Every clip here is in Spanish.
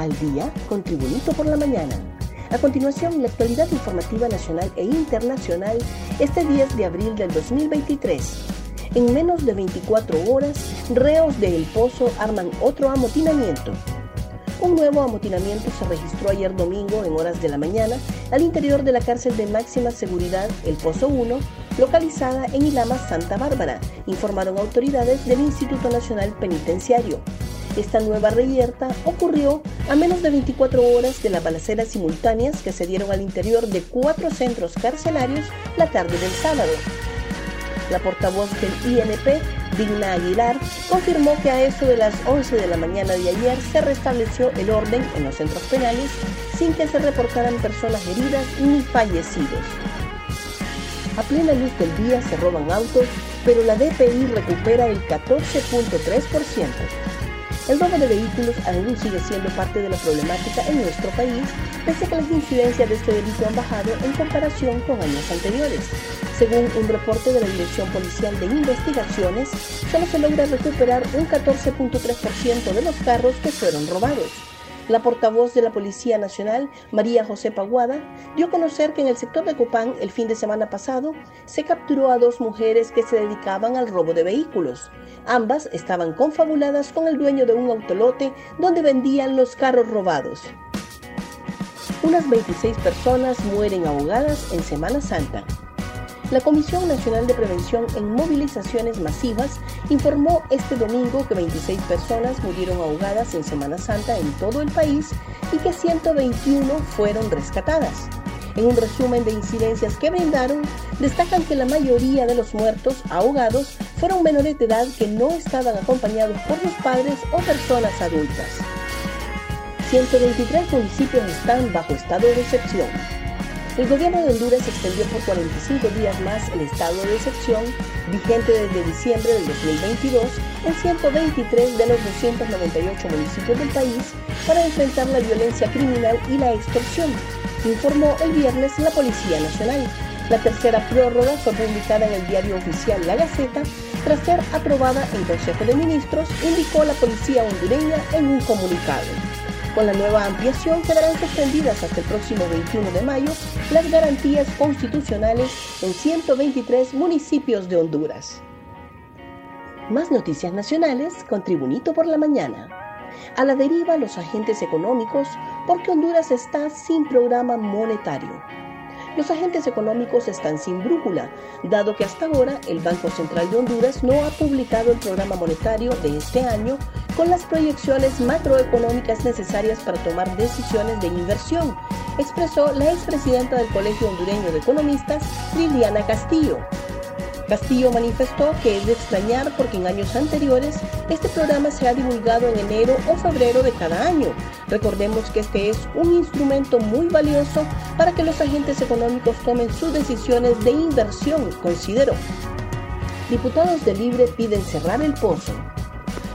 al día con Tribunito por la mañana. A continuación, la actualidad informativa nacional e internacional este 10 de abril del 2023. En menos de 24 horas, reos de El Pozo arman otro amotinamiento. Un nuevo amotinamiento se registró ayer domingo en horas de la mañana al interior de la cárcel de máxima seguridad El Pozo 1, localizada en Ilama, Santa Bárbara, informaron autoridades del Instituto Nacional Penitenciario. Esta nueva reyerta ocurrió a menos de 24 horas de las balaceras simultáneas que se dieron al interior de cuatro centros carcelarios la tarde del sábado. La portavoz del INP, Digna Aguilar, confirmó que a eso de las 11 de la mañana de ayer se restableció el orden en los centros penales sin que se reportaran personas heridas ni fallecidos. A plena luz del día se roban autos, pero la DPI recupera el 14.3%. El robo de vehículos aún sigue siendo parte de la problemática en nuestro país, pese a que las incidencias de este delito han bajado en comparación con años anteriores. Según un reporte de la Dirección Policial de Investigaciones, solo se logra recuperar un 14.3% de los carros que fueron robados. La portavoz de la Policía Nacional, María José Paguada, dio a conocer que en el sector de Copán el fin de semana pasado se capturó a dos mujeres que se dedicaban al robo de vehículos. Ambas estaban confabuladas con el dueño de un autolote donde vendían los carros robados. Unas 26 personas mueren ahogadas en Semana Santa. La Comisión Nacional de Prevención en Movilizaciones Masivas informó este domingo que 26 personas murieron ahogadas en Semana Santa en todo el país y que 121 fueron rescatadas. En un resumen de incidencias que brindaron, destacan que la mayoría de los muertos ahogados fueron menores de edad que no estaban acompañados por sus padres o personas adultas. 123 municipios están bajo estado de excepción. El gobierno de Honduras extendió por 45 días más el estado de excepción vigente desde diciembre del 2022 en 123 de los 298 municipios del país para enfrentar la violencia criminal y la extorsión, informó el viernes la Policía Nacional. La tercera prórroga fue publicada en el diario oficial La Gaceta tras ser aprobada en Consejo de Ministros, indicó la policía hondureña en un comunicado. Con la nueva ampliación quedarán suspendidas hasta el próximo 21 de mayo las garantías constitucionales en 123 municipios de Honduras. Más noticias nacionales con Tribunito por la Mañana. A la deriva los agentes económicos porque Honduras está sin programa monetario. Los agentes económicos están sin brújula, dado que hasta ahora el Banco Central de Honduras no ha publicado el programa monetario de este año con las proyecciones macroeconómicas necesarias para tomar decisiones de inversión, expresó la expresidenta del Colegio Hondureño de Economistas, Liliana Castillo. Castillo manifestó que es de extrañar porque en años anteriores este programa se ha divulgado en enero o febrero de cada año. Recordemos que este es un instrumento muy valioso para que los agentes económicos tomen sus decisiones de inversión, consideró. Diputados de Libre piden cerrar el pozo.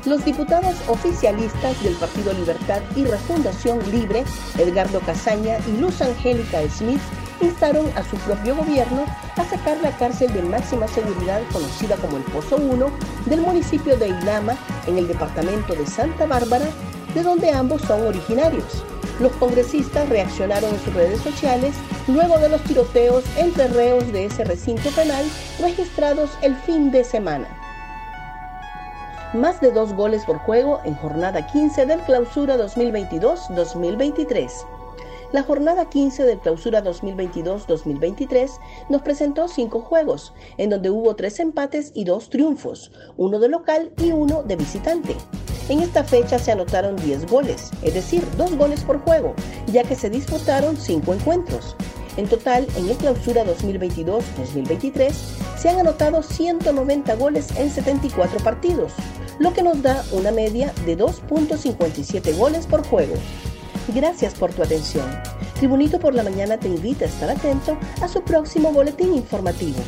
Los diputados oficialistas del Partido Libertad y Refundación Libre, Edgardo Casaña y Luz Angélica Smith, instaron a su propio gobierno a sacar la cárcel de máxima seguridad conocida como el Pozo 1 del municipio de Ilama en el departamento de Santa Bárbara, de donde ambos son originarios. Los congresistas reaccionaron en sus redes sociales luego de los tiroteos entre reos de ese recinto penal registrados el fin de semana. Más de dos goles por juego en jornada 15 del clausura 2022-2023. La jornada 15 de clausura 2022-2023 nos presentó cinco juegos, en donde hubo tres empates y dos triunfos, uno de local y uno de visitante. En esta fecha se anotaron 10 goles, es decir, dos goles por juego, ya que se disputaron cinco encuentros. En total, en el clausura 2022-2023 se han anotado 190 goles en 74 partidos, lo que nos da una media de 2.57 goles por juego. Gracias por tu atención. Tribunito por la Mañana te invita a estar atento a su próximo boletín informativo.